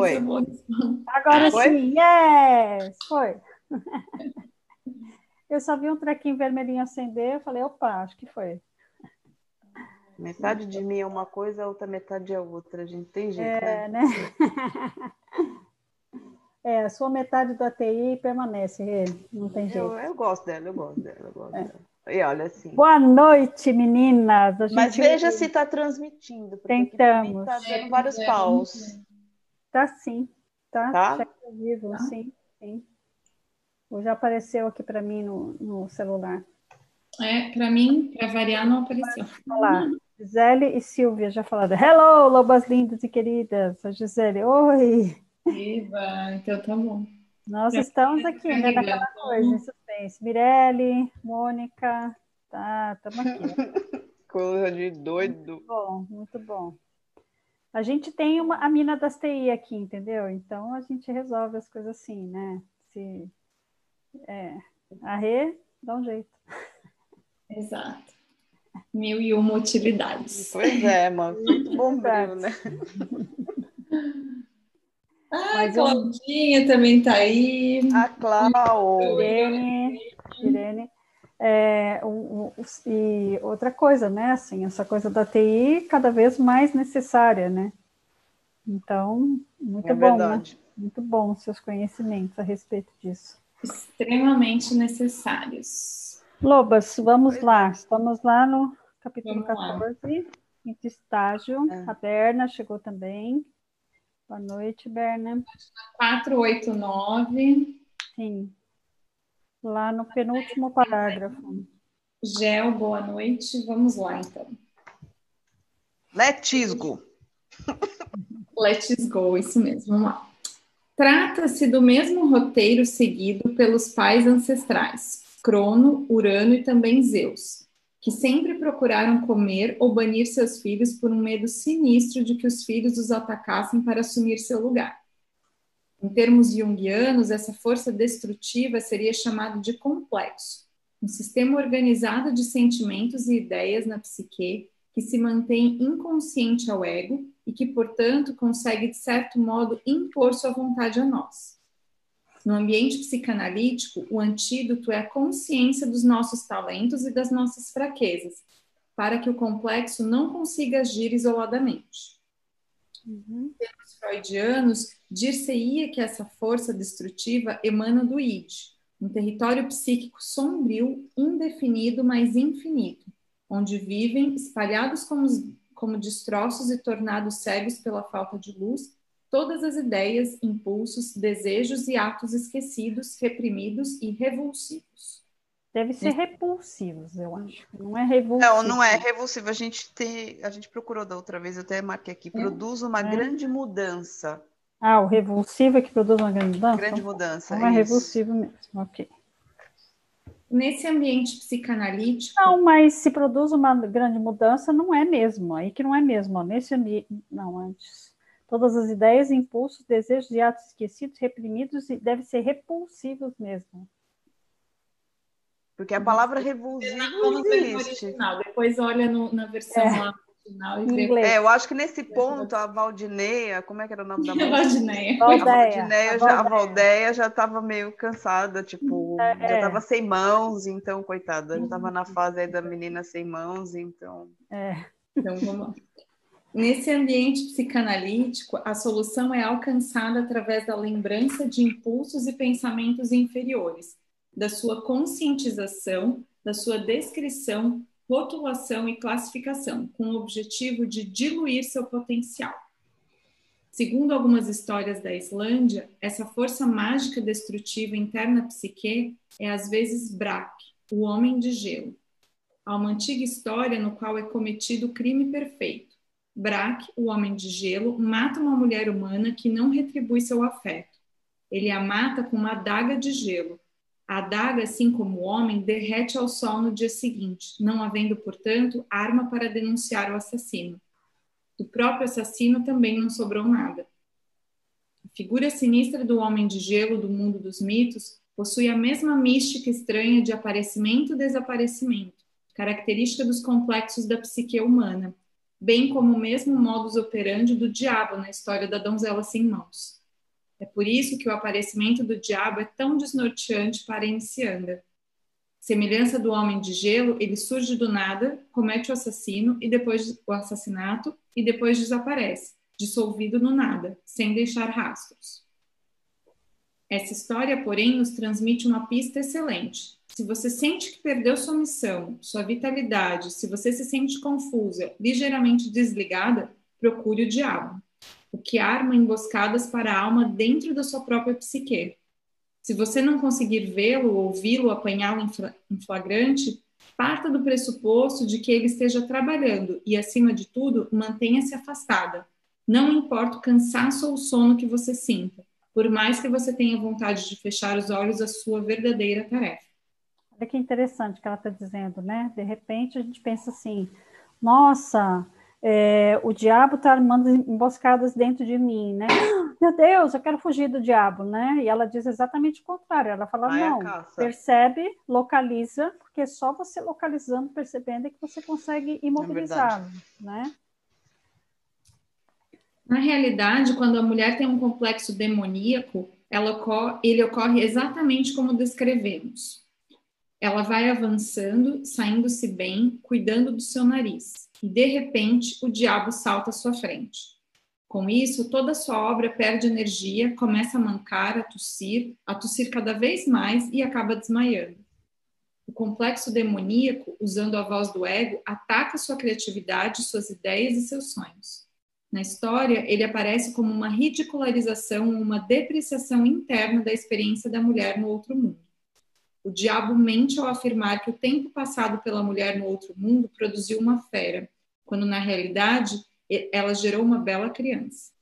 Foi. Agora Foi? sim, yes! Foi. Eu só vi um trequinho vermelhinho acender, eu falei, opa, acho que foi. Metade de mim é uma coisa, a outra metade é outra. A gente tem jeito, É, né? né? É, a sua metade da TI permanece, não tem jeito. Eu, eu gosto dela, eu gosto dela, eu gosto dela. E olha assim. Boa noite, meninas. Mas veja se está transmitindo, porque aqui Tentamos. está É, dando vários é, paus. Tá sim, tá? Tá? Cheque ao vivo, Tá. sim, sim. Ou Já apareceu aqui para mim no, no celular. É, para mim, para variar, não apareceu. Olá, Gisele e Silvia já falaram. Hello, lobas lindas e queridas. A Gisele, oi. Viva, então tá bom. Nós Já estamos aqui, né, naquela coisa, em suspense. Mirelle, Mônica, tá, estamos aqui. Coisa de doido. Muito bom, muito bom. A gente tem uma, a mina das TI aqui, entendeu? Então a gente resolve as coisas assim, né? Se, é, a Rê dá um jeito. Exato. Mil e uma utilidades. Pois é, mano. Muito bombril, né? Ah, eu- Claudinha também tá aí. A Clau. Irene, Irene. É, o- o- e outra coisa, né? Assim, essa coisa da TI cada vez mais necessária, né? Então, muito É bom, né? Muito bom os seus conhecimentos a respeito disso. Extremamente necessários. Lobas, vamos lá. Estamos lá no capítulo Vamos lá. 14, quinto estágio. É. A Berna chegou também. Boa noite, Berna. 489. Sim. Lá no penúltimo parágrafo. Gel, boa noite. Vamos lá, então. Letisgo. Let's go, isso mesmo. Vamos lá. Trata-se do mesmo roteiro seguido pelos pais ancestrais, Crono, Urano e também Zeus, que sempre procuraram comer ou banir seus filhos por um medo sinistro de que os filhos os atacassem para assumir seu lugar. Em termos junguianos, essa força destrutiva seria chamada de complexo, um sistema organizado de sentimentos e ideias na psique que se mantém inconsciente ao ego e que, portanto, consegue, de certo modo, impor sua vontade a nós. No ambiente psicanalítico, o antídoto é a consciência dos nossos talentos e das nossas fraquezas, para que o complexo não consiga agir isoladamente. Uhum. Os freudianos dir-se-ia que essa força destrutiva emana do id, um território psíquico sombrio, indefinido, mas infinito, onde vivem, espalhados como, como destroços e tornados cegos pela falta de luz, todas as ideias, impulsos, desejos e atos esquecidos, reprimidos e revulsivos. Deve ser repulsivos, eu acho. Não é revulsivo. Não, não é revulsivo. A gente tem, a gente procurou da outra vez, eu até marquei aqui. Produz uma É. grande mudança. Ah, o revulsivo é que produz uma grande mudança? Grande mudança. Não é isso. revulsivo mesmo, ok. Nesse ambiente psicanalítico, Não, mas se produz uma grande mudança, não é mesmo. Aí que não é mesmo. ó. Nesse ambiente. Não, antes. Todas as ideias, impulsos, desejos e atos esquecidos, reprimidos, e devem ser repulsivos mesmo. Porque a palavra revulsivo existe. original, depois olha no- na versão lá original e Em vê inglês. É, eu acho que nesse ponto a Valdineia, como é que era o nome da? Valdineia. A Valdeia, Valdineia, a já. Valdeia estava meio cansada, tipo, É. já estava sem mãos, então, coitada, já estava na fase aí da menina sem mãos, então. É. Então, vamos lá. Nesse ambiente psicanalítico, a solução é alcançada através da lembrança de impulsos e pensamentos inferiores, da sua conscientização, da sua descrição, rotulação e classificação, com o objetivo de diluir seu potencial. Segundo algumas histórias da Islândia, essa força mágica destrutiva interna psique é às vezes Brak, o homem de gelo. Há uma antiga história no qual é cometido o crime perfeito. Brak, o homem de gelo, mata uma mulher humana que não retribui seu afeto. Ele a mata com uma adaga de gelo. A adaga, assim como o homem, derrete ao sol no dia seguinte, não havendo, portanto, arma para denunciar o assassino. Do próprio assassino também não sobrou nada. A figura sinistra do homem de gelo do mundo dos mitos possui a mesma mística estranha de aparecimento e desaparecimento, característica dos complexos da psique humana. bem como o mesmo modus operandi do diabo na história da donzela sem mãos. É por isso que o aparecimento do diabo é tão desnorteante para inicianda. Semelhança do homem de gelo, ele surge do nada, comete o assassino e depois o assassinato e depois desaparece, dissolvido no nada, sem deixar rastros. Essa história, porém, nos transmite uma pista excelente. Se você sente que perdeu sua missão, sua vitalidade, se você se sente confusa, ligeiramente desligada, procure o diabo o que arma emboscadas para a alma dentro da sua própria psique. Se você não conseguir vê-lo, ouvi-lo, apanhá-lo em flagrante, parta do pressuposto de que ele esteja trabalhando e, acima de tudo, mantenha-se afastada. Não importa o cansaço ou o sono que você sinta, por mais que você tenha vontade de fechar os olhos à sua verdadeira tarefa. Olha que interessante que ela está dizendo, né? De repente a gente pensa assim: nossa, é, o diabo está armando emboscadas dentro de mim, né? Meu Deus, eu quero fugir do diabo, né? E ela diz exatamente o contrário. Ela fala, Vai não, percebe, localiza, porque só você localizando, percebendo é que você consegue imobilizá-lo, é né? Na realidade, quando a mulher tem um complexo demoníaco, ocorre, ele ocorre exatamente como descrevemos. Ela vai avançando, saindo-se bem, cuidando do seu nariz e de repente o diabo salta à sua frente. Com isso, toda a sua obra perde energia, começa a mancar, a tossir, a tossir cada vez mais e acaba desmaiando. O complexo demoníaco, usando a voz do ego, ataca sua criatividade, suas ideias e seus sonhos. Na história, ele aparece como uma ridicularização, uma depreciação interna da experiência da mulher no outro mundo. O diabo mente ao afirmar que o tempo passado pela mulher no outro mundo produziu uma fera, quando na realidade ela gerou uma bela criança.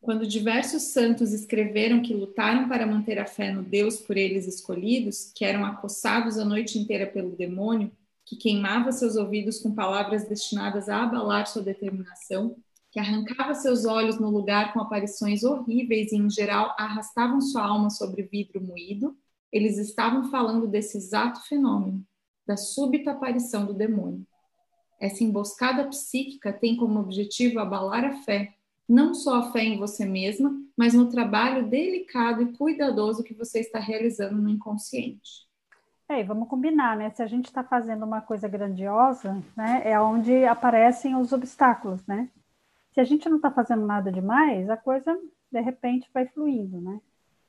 Quando diversos santos escreveram que lutaram para manter a fé no Deus por eles escolhidos, que eram acossados a noite inteira pelo demônio, que queimava seus ouvidos com palavras destinadas a abalar sua determinação, que arrancava seus olhos no lugar com aparições horríveis e, em geral, arrastavam sua alma sobre vidro moído, eles estavam falando desse exato fenômeno, da súbita aparição do demônio. Essa emboscada psíquica tem como objetivo abalar a fé, não só a fé em você mesma, mas no trabalho delicado e cuidadoso que você está realizando no inconsciente. É, e vamos combinar, né? Se a gente está fazendo uma coisa grandiosa, né, é onde aparecem os obstáculos, né? Se a gente não está fazendo nada demais, a coisa de repente vai fluindo, né?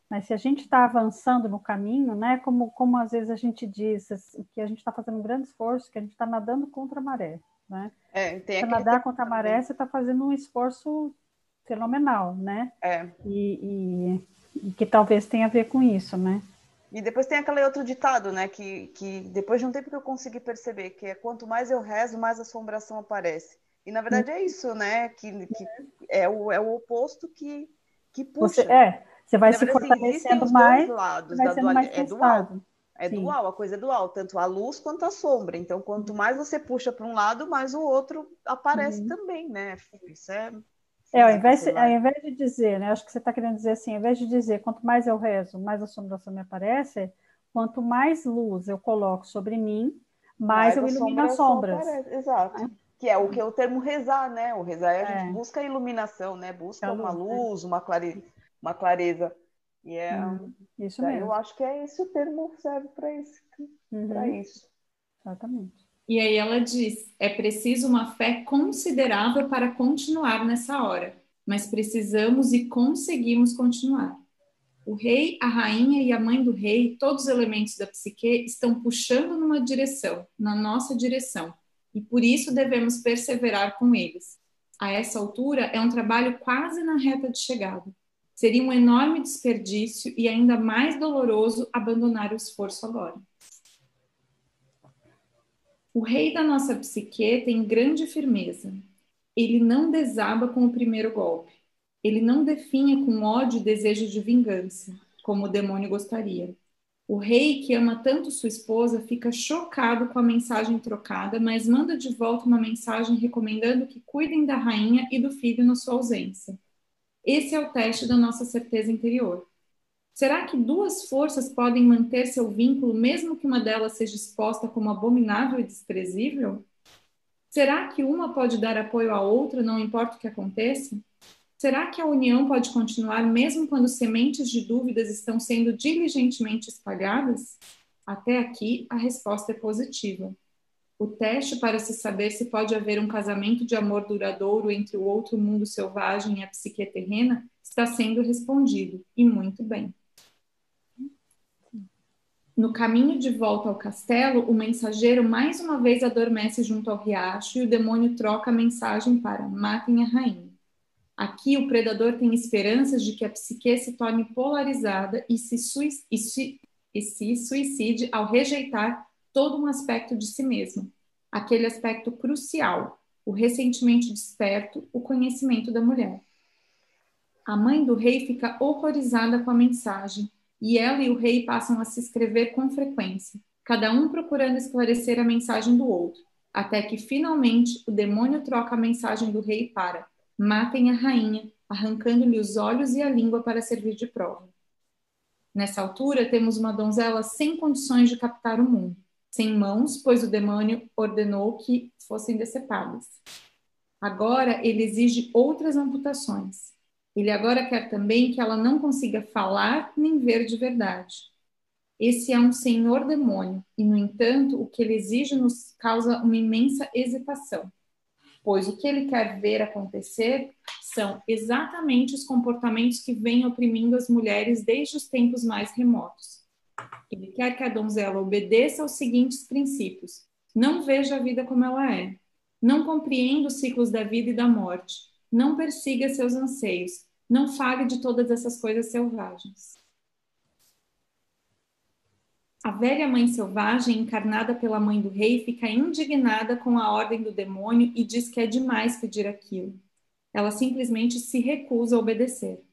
Mas se a gente está avançando no caminho, né, como, como às vezes a gente diz, que a gente está fazendo um grande esforço, que a gente está nadando contra a maré, né? É, tem nadar contra a maré, você está fazendo um esforço fenomenal, né? É. E, e, e, que talvez tenha a ver com isso, né? E depois tem aquele outro ditado, né, que, que depois de um tempo que eu consegui perceber, que é quanto mais eu rezo, mais assombração aparece. E na verdade é isso, né, que, que é, o, é o oposto que, que puxa. Você, é, você vai se fortalecendo assim, mais. Lados vai sendo mais é dual. É Sim. dual, a coisa é dual, tanto a luz quanto a sombra. Então, quanto uhum. mais você puxa para um lado, mais o outro aparece uhum. também, né? Isso é. É, ao invés, ao invés de dizer, né? Acho que você está querendo dizer assim, ao invés de dizer quanto mais eu rezo, mais a assombração me aparece, quanto mais luz eu coloco sobre mim, mais, mais eu ilumino as sombras. Exato. É. Que é o que é o termo rezar, né? O rezar é a gente é. busca a iluminação, né? Busca uma luz, né? luz uma clareza uma clareza. E é, hum, isso mesmo. Eu acho que é esse o termo serve para isso, uhum. isso. Exatamente. E aí ela diz: é preciso uma fé considerável para continuar nessa hora, mas precisamos e conseguimos continuar. O rei, a rainha e a mãe do rei, todos os elementos da psique, estão puxando numa direção, na nossa direção, e por isso devemos perseverar com eles. A essa altura, é um trabalho quase na reta de chegada. Seria um enorme desperdício e ainda mais doloroso abandonar o esforço agora. O rei da nossa psique tem grande firmeza. Ele não desaba com o primeiro golpe. Ele não definha com ódio e desejo de vingança, como o demônio gostaria. O rei, que ama tanto sua esposa, fica chocado com a mensagem trocada, mas manda de volta uma mensagem recomendando que cuidem da rainha e do filho na sua ausência. Esse é o teste da nossa certeza interior. Será que duas forças podem manter seu vínculo mesmo que uma delas seja exposta como abominável e desprezível? Será que uma pode dar apoio à outra, não importa o que aconteça? Será que a união pode continuar mesmo quando sementes de dúvidas estão sendo diligentemente espalhadas? Até aqui, a resposta é positiva. O teste para se saber se pode haver um casamento de amor duradouro entre o outro mundo selvagem e a psique terrena está sendo respondido, e muito bem. No caminho de volta ao castelo, o mensageiro mais uma vez adormece junto ao riacho e o demônio troca a mensagem para matem a rainha. Aqui o predador tem esperanças de que a psique se torne polarizada e se, e se, e se suicide ao rejeitar todo um aspecto de si mesmo, aquele aspecto crucial, o ressentimento desperto, o conhecimento da mulher. A mãe do rei fica horrorizada com a mensagem e ela e o rei passam a se escrever com frequência, cada um procurando esclarecer a mensagem do outro, até que finalmente o demônio troca a mensagem do rei para matem a rainha, arrancando-lhe os olhos e a língua para servir de prova. Nessa altura, temos uma donzela sem condições de captar o mundo, sem mãos, pois o demônio ordenou que fossem decepadas. Agora ele exige outras amputações. Ele agora quer também que ela não consiga falar nem ver de verdade. Esse é um senhor demônio, e, no entanto, o que ele exige nos causa uma imensa hesitação, pois o que ele quer ver acontecer são exatamente os comportamentos que vêm oprimindo as mulheres desde os tempos mais remotos. Ele quer que a donzela obedeça aos seguintes princípios: não veja a vida como ela é, não compreenda os ciclos da vida e da morte, não persiga seus anseios, não fale de todas essas coisas selvagens. A velha mãe selvagem, encarnada pela mãe do rei, fica indignada com a ordem do demônio e diz que é demais pedir aquilo. Ela simplesmente se recusa a obedecer.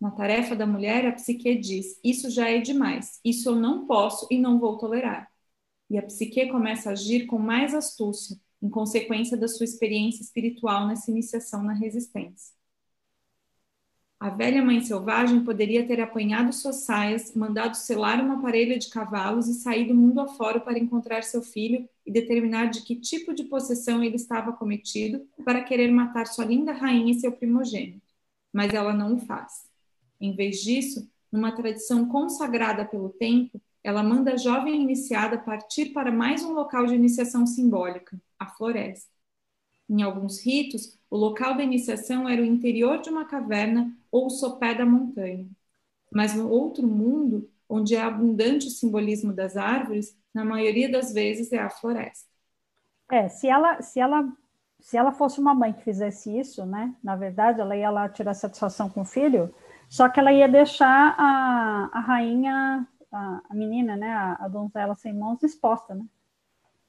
Na tarefa da mulher, a psique diz: Isso já é demais, isso eu não posso e não vou tolerar. E a psique começa a agir com mais astúcia, em consequência da sua experiência espiritual nessa iniciação na resistência. A velha mãe selvagem poderia ter apanhado suas saias, mandado selar uma parelha de cavalos e saído mundo afora para encontrar seu filho e determinar de que tipo de possessão ele estava cometido para querer matar sua linda rainha e seu primogênito. Mas ela não o faz. Em vez disso, numa tradição consagrada pelo tempo, ela manda a jovem iniciada partir para mais um local de iniciação simbólica, a floresta. Em alguns ritos, o local da iniciação era o interior de uma caverna ou o sopé da montanha. Mas no outro mundo, onde é abundante o simbolismo das árvores, na maioria das vezes é a floresta. É, se ela, se ela, se ela fosse uma mãe que fizesse isso, né? Na verdade, ela ia lá tirar satisfação com o filho, só que ela ia deixar a, a rainha, a, a menina, né? A, a donzela sem mãos exposta, né?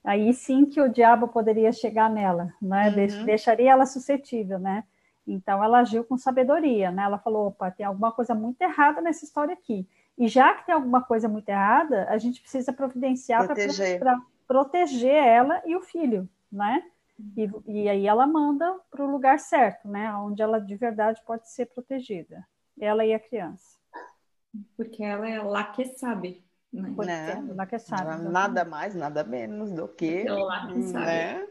aí sim que o diabo poderia chegar nela, né? Uhum. Deixaria ela suscetível, né? Então ela agiu com sabedoria, né? Ela falou, opa, tem alguma coisa muito errada nessa história aqui. E já que tem alguma coisa muito errada, a gente precisa providenciar para proteger ela e o filho, né? E, e aí ela manda para o lugar certo, né? Onde ela de verdade pode ser protegida. Ela e a criança. Porque ela é lá que sabe. Né? Lá que sabe. Nada mais, nada menos do que. Lá que sabe. Né?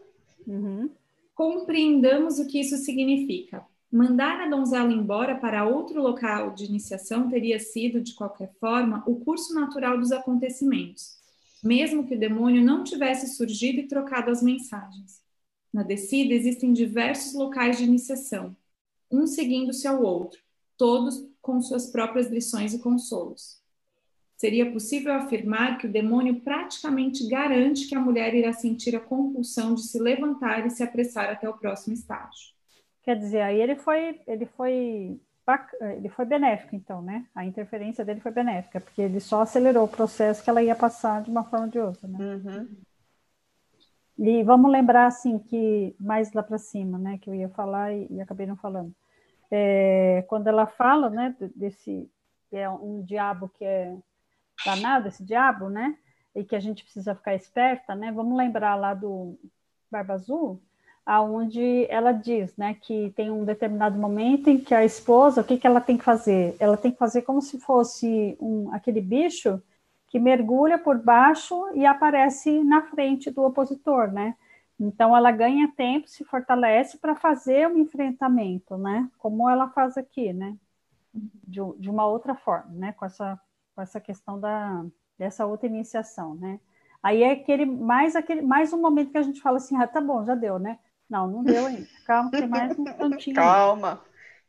Uhum. Compreendamos o que isso significa. Mandar a donzela embora para outro local de iniciação teria sido, de qualquer forma, o curso natural dos acontecimentos, mesmo que o demônio não tivesse surgido e trocado as mensagens. Na descida existem diversos locais de iniciação, um seguindo-se ao outro, todos com suas próprias lições e consolos seria possível afirmar que o demônio praticamente garante que a mulher irá sentir a compulsão de se levantar e se apressar até o próximo estágio. Quer dizer, aí ele foi, ele foi, ele foi benéfico, então, né? A interferência dele foi benéfica, porque ele só acelerou o processo que ela ia passar de uma forma ou de outra, né? Uhum. E vamos lembrar, assim, que mais lá para cima, né, que eu ia falar e, e acabei não falando. É, quando ela fala, né, desse, é um diabo que é danado, esse diabo, né? E que a gente precisa ficar esperta, né? Vamos lembrar lá do Barba Azul, aonde ela diz, né, que tem um determinado momento em que a esposa, o que, que ela tem que fazer? Ela tem que fazer como se fosse um, aquele bicho que mergulha por baixo e aparece na frente do opositor, né? Então, ela ganha tempo, se fortalece para fazer o enfrentamento, né? Como ela faz aqui, né? De, de, uma outra forma, né? Com essa, com essa questão da, dessa outra iniciação, né? Aí é aquele mais aquele mais um momento que a gente fala assim, ah, tá bom, já deu, né? Não, não deu ainda. Calma, tem mais um tantinho. calma,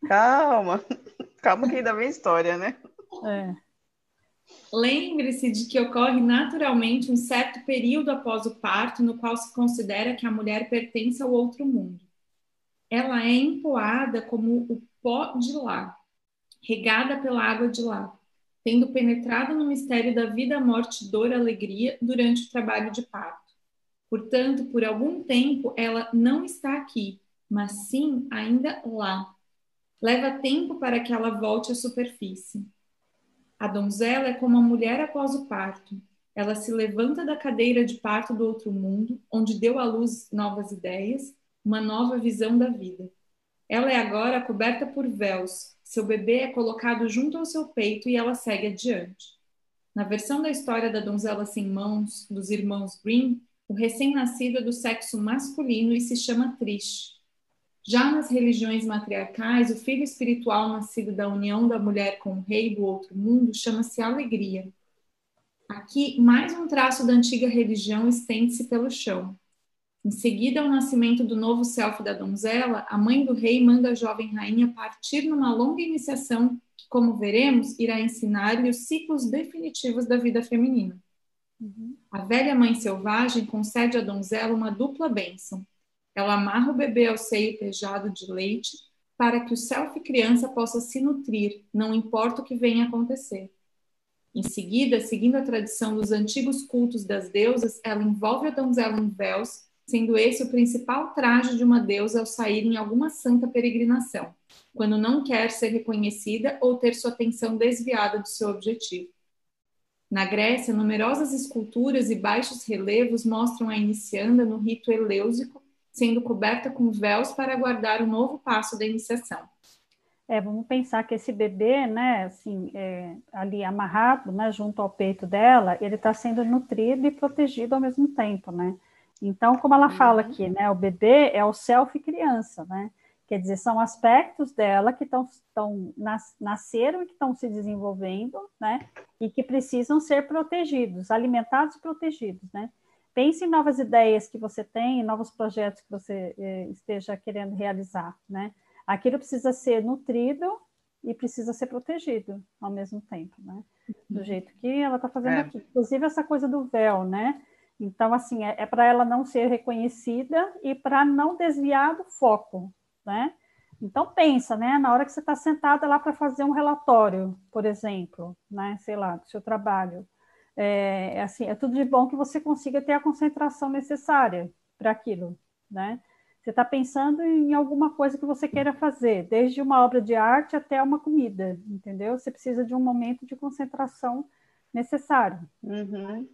calma, calma que ainda vem história, né? É. Lembre-se de que ocorre naturalmente um certo período após o parto no qual se considera que a mulher pertence ao outro mundo. Ela é empoada como o pó de lá, regada pela água de lá, tendo penetrado no mistério da vida, morte, dor, alegria durante o trabalho de parto. Portanto, por algum tempo ela não está aqui, mas sim ainda lá. Leva tempo para que ela volte à superfície. A donzela é como a mulher após o parto. Ela se levanta da cadeira de parto do outro mundo, onde deu à luz novas ideias, uma nova visão da vida. Ela é agora coberta por véus. Seu bebê é colocado junto ao seu peito e ela segue adiante. Na versão da história da donzela sem mãos, dos irmãos Green, o recém-nascido é do sexo masculino e se chama Trish. Já nas religiões matriarcais, o filho espiritual nascido da união da mulher com o rei do outro mundo chama-se alegria. Aqui, mais um traço da antiga religião estende-se pelo chão. Em seguida ao nascimento do novo self da donzela, a mãe do rei manda a jovem rainha partir numa longa iniciação que, como veremos, irá ensinar-lhe os ciclos definitivos da vida feminina. Uhum. A velha mãe selvagem concede à donzela uma dupla bênção ela amarra o bebê ao seio pejado de leite para que o self criança possa se nutrir, não importa o que venha a acontecer. Em seguida, seguindo a tradição dos antigos cultos das deusas, ela envolve a donzela em véus, sendo esse o principal traje de uma deusa ao sair em alguma santa peregrinação, quando não quer ser reconhecida ou ter sua atenção desviada do seu objetivo. Na Grécia, numerosas esculturas e baixos relevos mostram a inicianda no rito elêusico sendo coberta com véus para aguardar o novo passo da iniciação. É, vamos pensar que esse bebê, né, assim, é, ali amarrado, né, junto ao peito dela, ele está sendo nutrido e protegido ao mesmo tempo, né? Então, como ela fala uhum. aqui, né, o bebê é o self criança, né? Quer dizer, são aspectos dela que estão nas, nasceram e que estão se desenvolvendo, né? E que precisam ser protegidos, alimentados e protegidos, né? pense em novas ideias que você tem, novos projetos que você eh, esteja querendo realizar, né? Aquilo precisa ser nutrido e precisa ser protegido ao mesmo tempo, né? Do uhum. jeito que ela está fazendo é. aqui. Inclusive essa coisa do véu, né? Então, assim, é, é para ela não ser reconhecida e para não desviar do foco, né? Então, pensa, né? Na hora que você está sentada lá para fazer um relatório, por exemplo, né? Sei lá, do seu trabalho é, é, assim, é tudo de bom que você consiga ter a concentração necessária para aquilo, né? Você está pensando em alguma coisa que você queira fazer, desde uma obra de arte até uma comida, entendeu? Você precisa de um momento de concentração necessário. Uhum.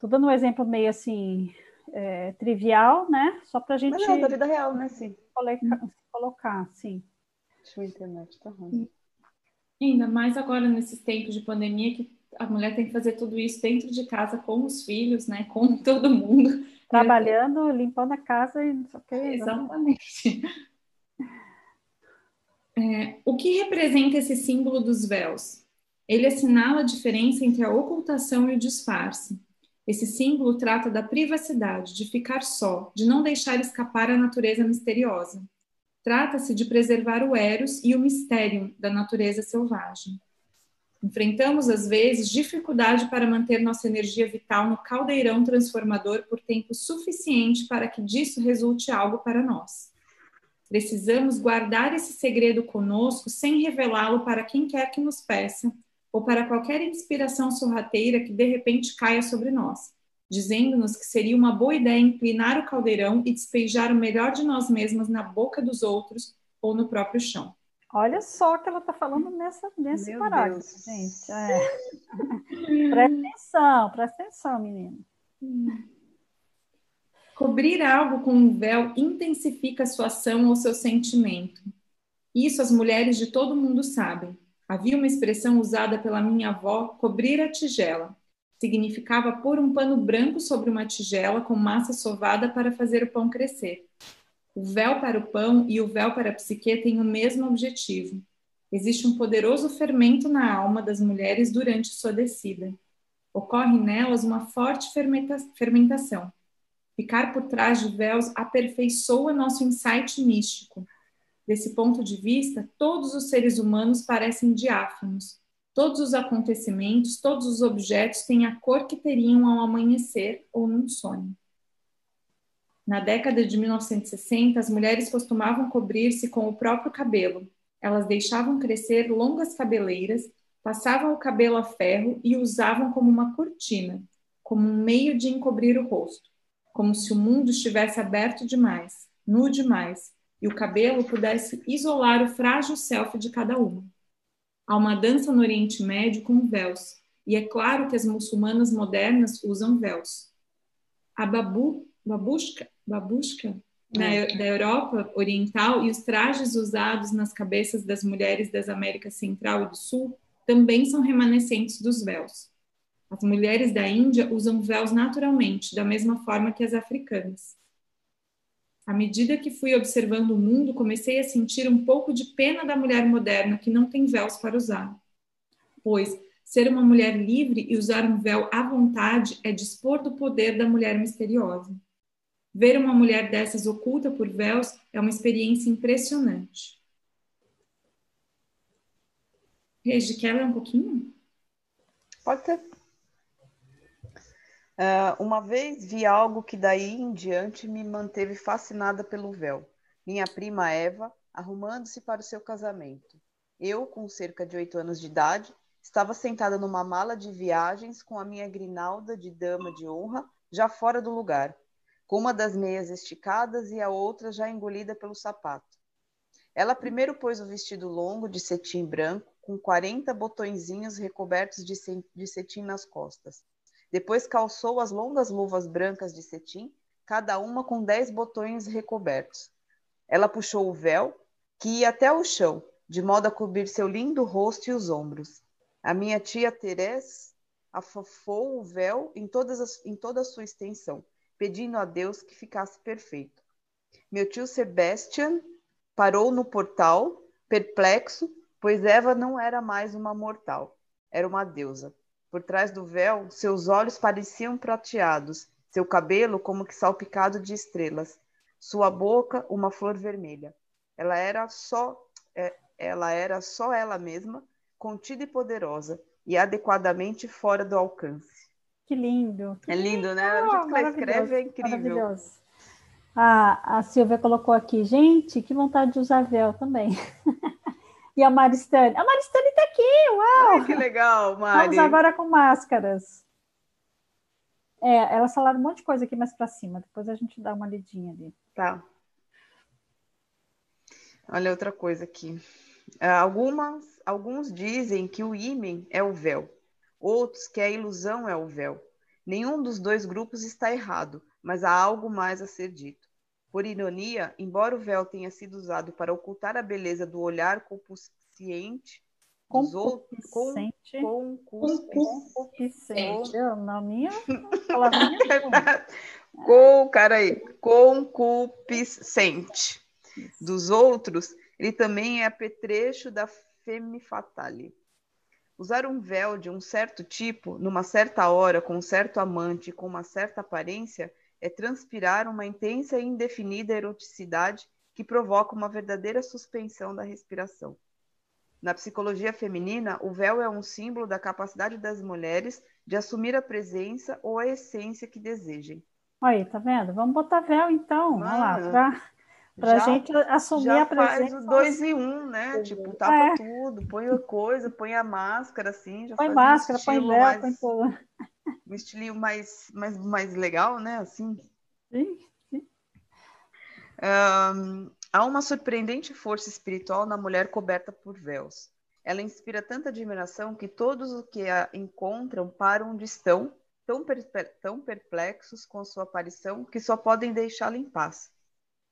Estou dando um exemplo meio assim é, trivial, né? Só para a gente. Mas é da vida real, né? Sim. Colocar, colocar sim. Deixa eu internet, tá ruim. Ainda mais agora nesses tempos de pandemia que a mulher tem que fazer tudo isso dentro de casa com os filhos, né? Com todo mundo. Trabalhando, limpando a casa e não sei o que. Exatamente. É, o que representa esse símbolo dos véus? Ele assinala a diferença entre a ocultação e o disfarce. Esse símbolo trata da privacidade, de ficar só, de não deixar escapar a natureza misteriosa. Trata-se de preservar o eros e o mistério da natureza selvagem. Enfrentamos, às vezes, dificuldade para manter nossa energia vital no caldeirão transformador por tempo suficiente para que disso resulte algo para nós. Precisamos guardar esse segredo conosco sem revelá-lo para quem quer que nos peça ou para qualquer inspiração sorrateira que de repente caia sobre nós, dizendo-nos que seria uma boa ideia inclinar o caldeirão e despejar o melhor de nós mesmas na boca dos outros ou no próprio chão. Olha só o que ela está falando nessa, nesse Meu parágrafo, Deus. gente. É. presta atenção, presta atenção, menina. Cobrir algo com um véu intensifica a sua ação ou seu sentimento. Isso as mulheres de todo mundo sabem. Havia uma expressão usada pela minha avó, cobrir a tigela. Significava pôr um pano branco sobre uma tigela com massa sovada para fazer o pão crescer. O véu para o pão e o véu para a psique têm o mesmo objetivo. Existe um poderoso fermento na alma das mulheres durante sua descida. Ocorre nelas uma forte fermentação. Ficar por trás de véus aperfeiçoa nosso insight místico. Desse ponto de vista, todos os seres humanos parecem diáfanos. Todos os acontecimentos, todos os objetos têm a cor que teriam ao amanhecer ou num sonho. Na década de 1960, as mulheres costumavam cobrir-se com o próprio cabelo. Elas deixavam crescer longas cabeleiras, passavam o cabelo a ferro e usavam como uma cortina, como um meio de encobrir o rosto como se o mundo estivesse aberto demais, nu demais, e o cabelo pudesse isolar o frágil self de cada uma. Há uma dança no Oriente Médio com véus, e é claro que as muçulmanas modernas usam véus. A babu, babushka, babushka na, é. da Europa Oriental e os trajes usados nas cabeças das mulheres das Américas Central e do Sul também são remanescentes dos véus. As mulheres da Índia usam véus naturalmente, da mesma forma que as africanas. À medida que fui observando o mundo, comecei a sentir um pouco de pena da mulher moderna que não tem véus para usar. Pois ser uma mulher livre e usar um véu à vontade é dispor do poder da mulher misteriosa. Ver uma mulher dessas oculta por véus é uma experiência impressionante. Regi, quer ler um pouquinho? Pode ser. Uh, uma vez vi algo que daí em diante me manteve fascinada pelo véu. Minha prima Eva, arrumando-se para o seu casamento. Eu, com cerca de oito anos de idade, estava sentada numa mala de viagens com a minha grinalda de dama de honra já fora do lugar, com uma das meias esticadas e a outra já engolida pelo sapato. Ela primeiro pôs o vestido longo de cetim branco, com 40 botõezinhos recobertos de cetim nas costas. Depois calçou as longas luvas brancas de cetim, cada uma com dez botões recobertos. Ela puxou o véu, que ia até o chão, de modo a cobrir seu lindo rosto e os ombros. A minha tia Teresa afofou o véu em, as, em toda a sua extensão, pedindo a Deus que ficasse perfeito. Meu tio Sebastian parou no portal, perplexo, pois Eva não era mais uma mortal, era uma deusa. Por trás do véu, seus olhos pareciam prateados, seu cabelo como que salpicado de estrelas, sua boca uma flor vermelha. Ela era só é, ela era só ela mesma, contida e poderosa, e adequadamente fora do alcance. Que lindo! Que é lindo, né? O jeito que ela escreve é incrível. Maravilhoso. Ah, a Silvia colocou aqui, gente, que vontade de usar véu também. E a Maristane. A Maristane está aqui, uau! Ai, que legal, Mari. Vamos agora com máscaras. É, elas falaram um monte de coisa aqui mais para cima, depois a gente dá uma lidinha ali. Tá. Olha outra coisa aqui. Ah, algumas, alguns dizem que o ímen é o véu, outros que a ilusão é o véu. Nenhum dos dois grupos está errado, mas há algo mais a ser dito. Por ironia, embora o véu tenha sido usado para ocultar a beleza do olhar com, concupiscente. Na minha palavrinha. com, cara aí, concupiscente dos outros, ele também é apetrecho da femme fatale. Usar um véu de um certo tipo, numa certa hora, com um certo amante, com uma certa aparência, é transpirar uma intensa e indefinida eroticidade que provoca uma verdadeira suspensão da respiração. Na psicologia feminina, o véu é um símbolo da capacidade das mulheres de assumir a presença ou a essência que desejem. Aí, tá vendo? Vamos botar véu então, vamos lá, pra, pra já, gente assumir a presença. faz o dois e um, né? Tipo, tapa é. tudo, põe a coisa, põe a máscara, assim. Já põe máscara, um põe véu, mais... põe tudo um estilinho mais, mais, mais legal, né? Assim. Sim, sim. Um, há uma surpreendente força espiritual na mulher coberta por véus. Ela inspira tanta admiração que todos os que a encontram param onde estão, tão, tão perplexos com sua aparição que só podem deixá-la em paz.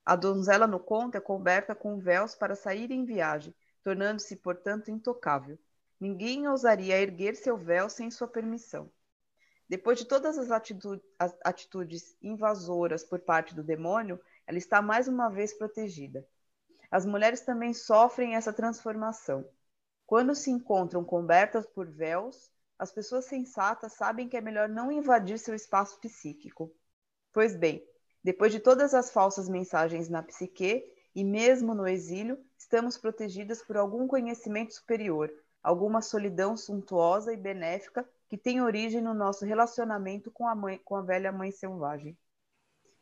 A donzela no conto é coberta com véus para sair em viagem, tornando-se, portanto, intocável. Ninguém ousaria erguer seu véu sem sua permissão. Depois de todas as atitudes, as atitudes invasoras por parte do demônio, ela está mais uma vez protegida. As mulheres também sofrem essa transformação. Quando se encontram cobertas por véus, as pessoas sensatas sabem que é melhor não invadir seu espaço psíquico. Pois bem, depois de todas as falsas mensagens na psique, e mesmo no exílio, estamos protegidas por algum conhecimento superior, alguma solidão suntuosa e benéfica que tem origem no nosso relacionamento com a, mãe, com a velha mãe selvagem.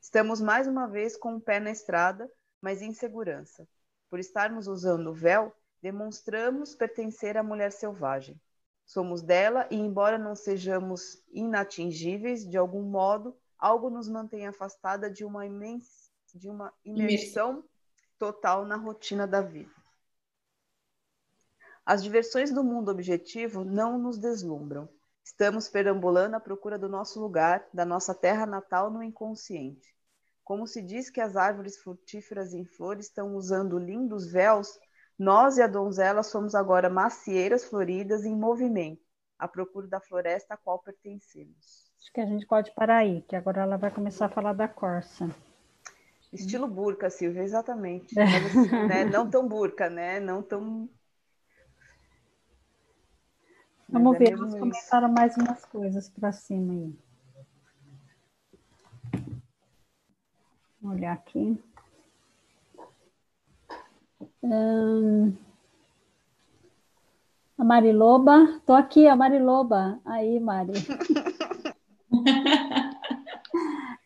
Estamos mais uma vez com o pé na estrada, mas em segurança. Por estarmos usando o véu, demonstramos pertencer à mulher selvagem. Somos dela e, embora não sejamos inatingíveis, de algum modo, algo nos mantém afastada de uma, de uma imersão total na rotina da vida. As diversões do mundo objetivo não nos deslumbram. Estamos perambulando à procura do nosso lugar, da nossa terra natal no inconsciente. Como se diz que as árvores frutíferas em flor estão usando lindos véus, nós e a donzela somos agora macieiras floridas em movimento, à procura da floresta a qual pertencemos. Acho que a gente pode parar aí, que agora ela vai começar a falar da corça. Estilo burca, Silvia, exatamente. Mas, assim, né? Não tão burca, né? Não tão Vamos é ver, eles começaram mais umas coisas para cima aí. Vou olhar aqui. Hum, a Mariloba, tô aqui, a Mariloba. Aí, Mari.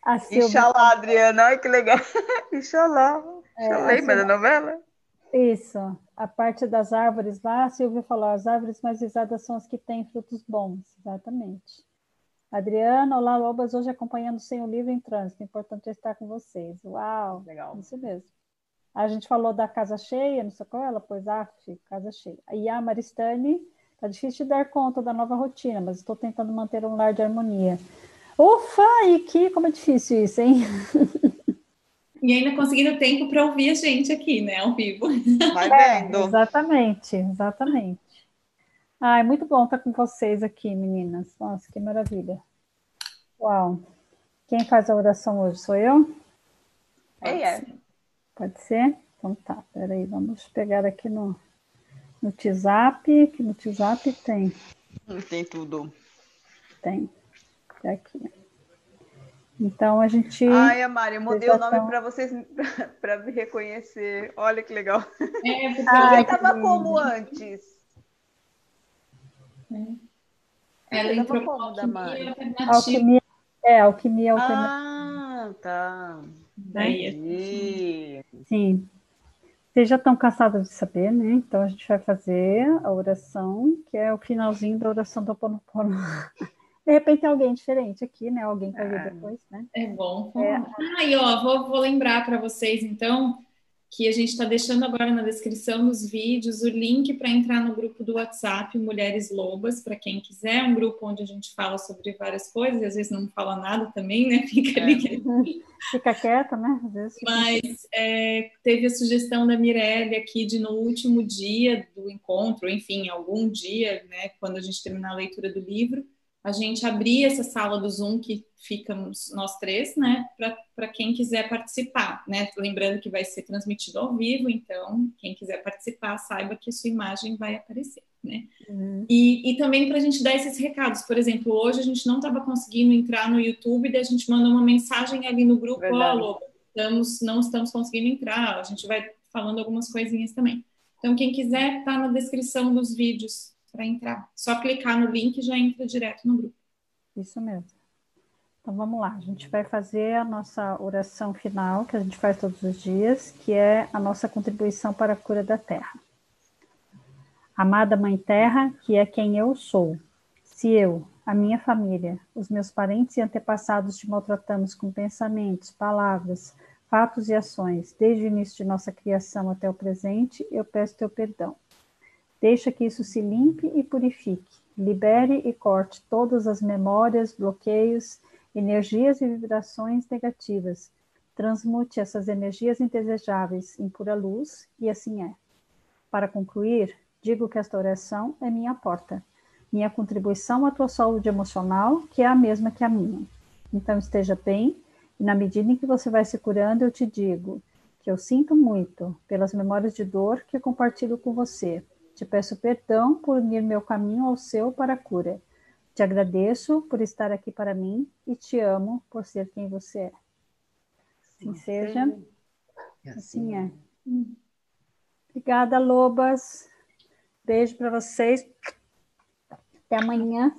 a. Ixalá, Adriana, olha que legal. Ixalá. É, Lembra da novela? Isso a parte das árvores lá, a Silvia falou, as árvores mais visadas são as que têm frutos bons, exatamente. Adriana, olá, Lobas, hoje acompanhando sem o livro em trânsito, importante estar com vocês. Uau, legal. Isso mesmo. A gente falou da casa cheia, não sei qual ela, pois, af, casa cheia. E a Maristane, tá difícil de dar conta da nova rotina, mas estou tentando manter um lar de harmonia. Ufa, e que, como é difícil isso, hein? E ainda conseguindo tempo para ouvir a gente aqui, né, ao vivo. Vai vendo. É, exatamente, exatamente. Ai, muito bom estar com vocês aqui, meninas. Nossa, que maravilha. Uau. Quem faz a oração hoje sou eu? É, é. Pode ser? Então tá, peraí, vamos pegar aqui no, no WhatsApp, que no WhatsApp tem. Tem tudo. Tem. Tá aqui. Então a gente. Ai, Mari, eu mudei o nome para vocês para me reconhecer. Olha que legal. É, porque Ai, estava como antes? É. Ela entrou como alquimia Alquimia, é, alquimia alternativa. Ah, tá. Entendi. Sim. Vocês já estão cansados de saber, né? Então a gente vai fazer a oração, que é o finalzinho da oração do Ponopono. De repente tem alguém diferente aqui, né? Alguém para ver é. depois, né? É bom. É. Ah, e ó, vou, vou lembrar para vocês, então, que a gente está deixando agora na descrição dos vídeos o link para entrar no grupo do WhatsApp Mulheres Lobas, para quem quiser, um grupo onde a gente fala sobre várias coisas, e às vezes não fala nada também, né? Fica ali. É. Fica quieta, né? Às vezes Mas é, teve a sugestão da Mirelle aqui de no último dia do encontro, enfim, algum dia, né, quando a gente terminar a leitura do livro, a gente abrir essa sala do Zoom que ficamos nós três, né, para quem quiser participar, né? Lembrando que vai ser transmitido ao vivo, então quem quiser participar saiba que a sua imagem vai aparecer, né? Uhum. E, e também para a gente dar esses recados, por exemplo, hoje a gente não estava conseguindo entrar no YouTube, daí a gente manda uma mensagem ali no grupo, alô, estamos, não estamos conseguindo entrar, a gente vai falando algumas coisinhas também. Então quem quiser tá na descrição dos vídeos para entrar. Só clicar no link e já entra direto no grupo. Isso mesmo. Então vamos lá, a gente vai fazer a nossa oração final, que a gente faz todos os dias, que é a nossa contribuição para a cura da Terra. Amada Mãe Terra, que é quem eu sou, se eu, a minha família, os meus parentes e antepassados te maltratamos com pensamentos, palavras, fatos e ações, desde o início de nossa criação até o presente, eu peço teu perdão. Deixa que isso se limpe e purifique. Libere e corte todas as memórias, bloqueios, energias e vibrações negativas. Transmute essas energias indesejáveis em pura luz, e assim é. Para concluir, digo que esta oração é minha porta. minha contribuição à tua saúde emocional, que é a mesma que a minha. Então esteja bem, e na medida em que você vai se curando, eu te digo que eu sinto muito pelas memórias de dor que compartilho com você. Te peço perdão por unir meu caminho ao seu para a cura. Te agradeço por estar aqui para mim e te amo por ser quem você é. Assim seja. Assim, assim é. Obrigada, Lobas. Beijo para vocês. Até amanhã.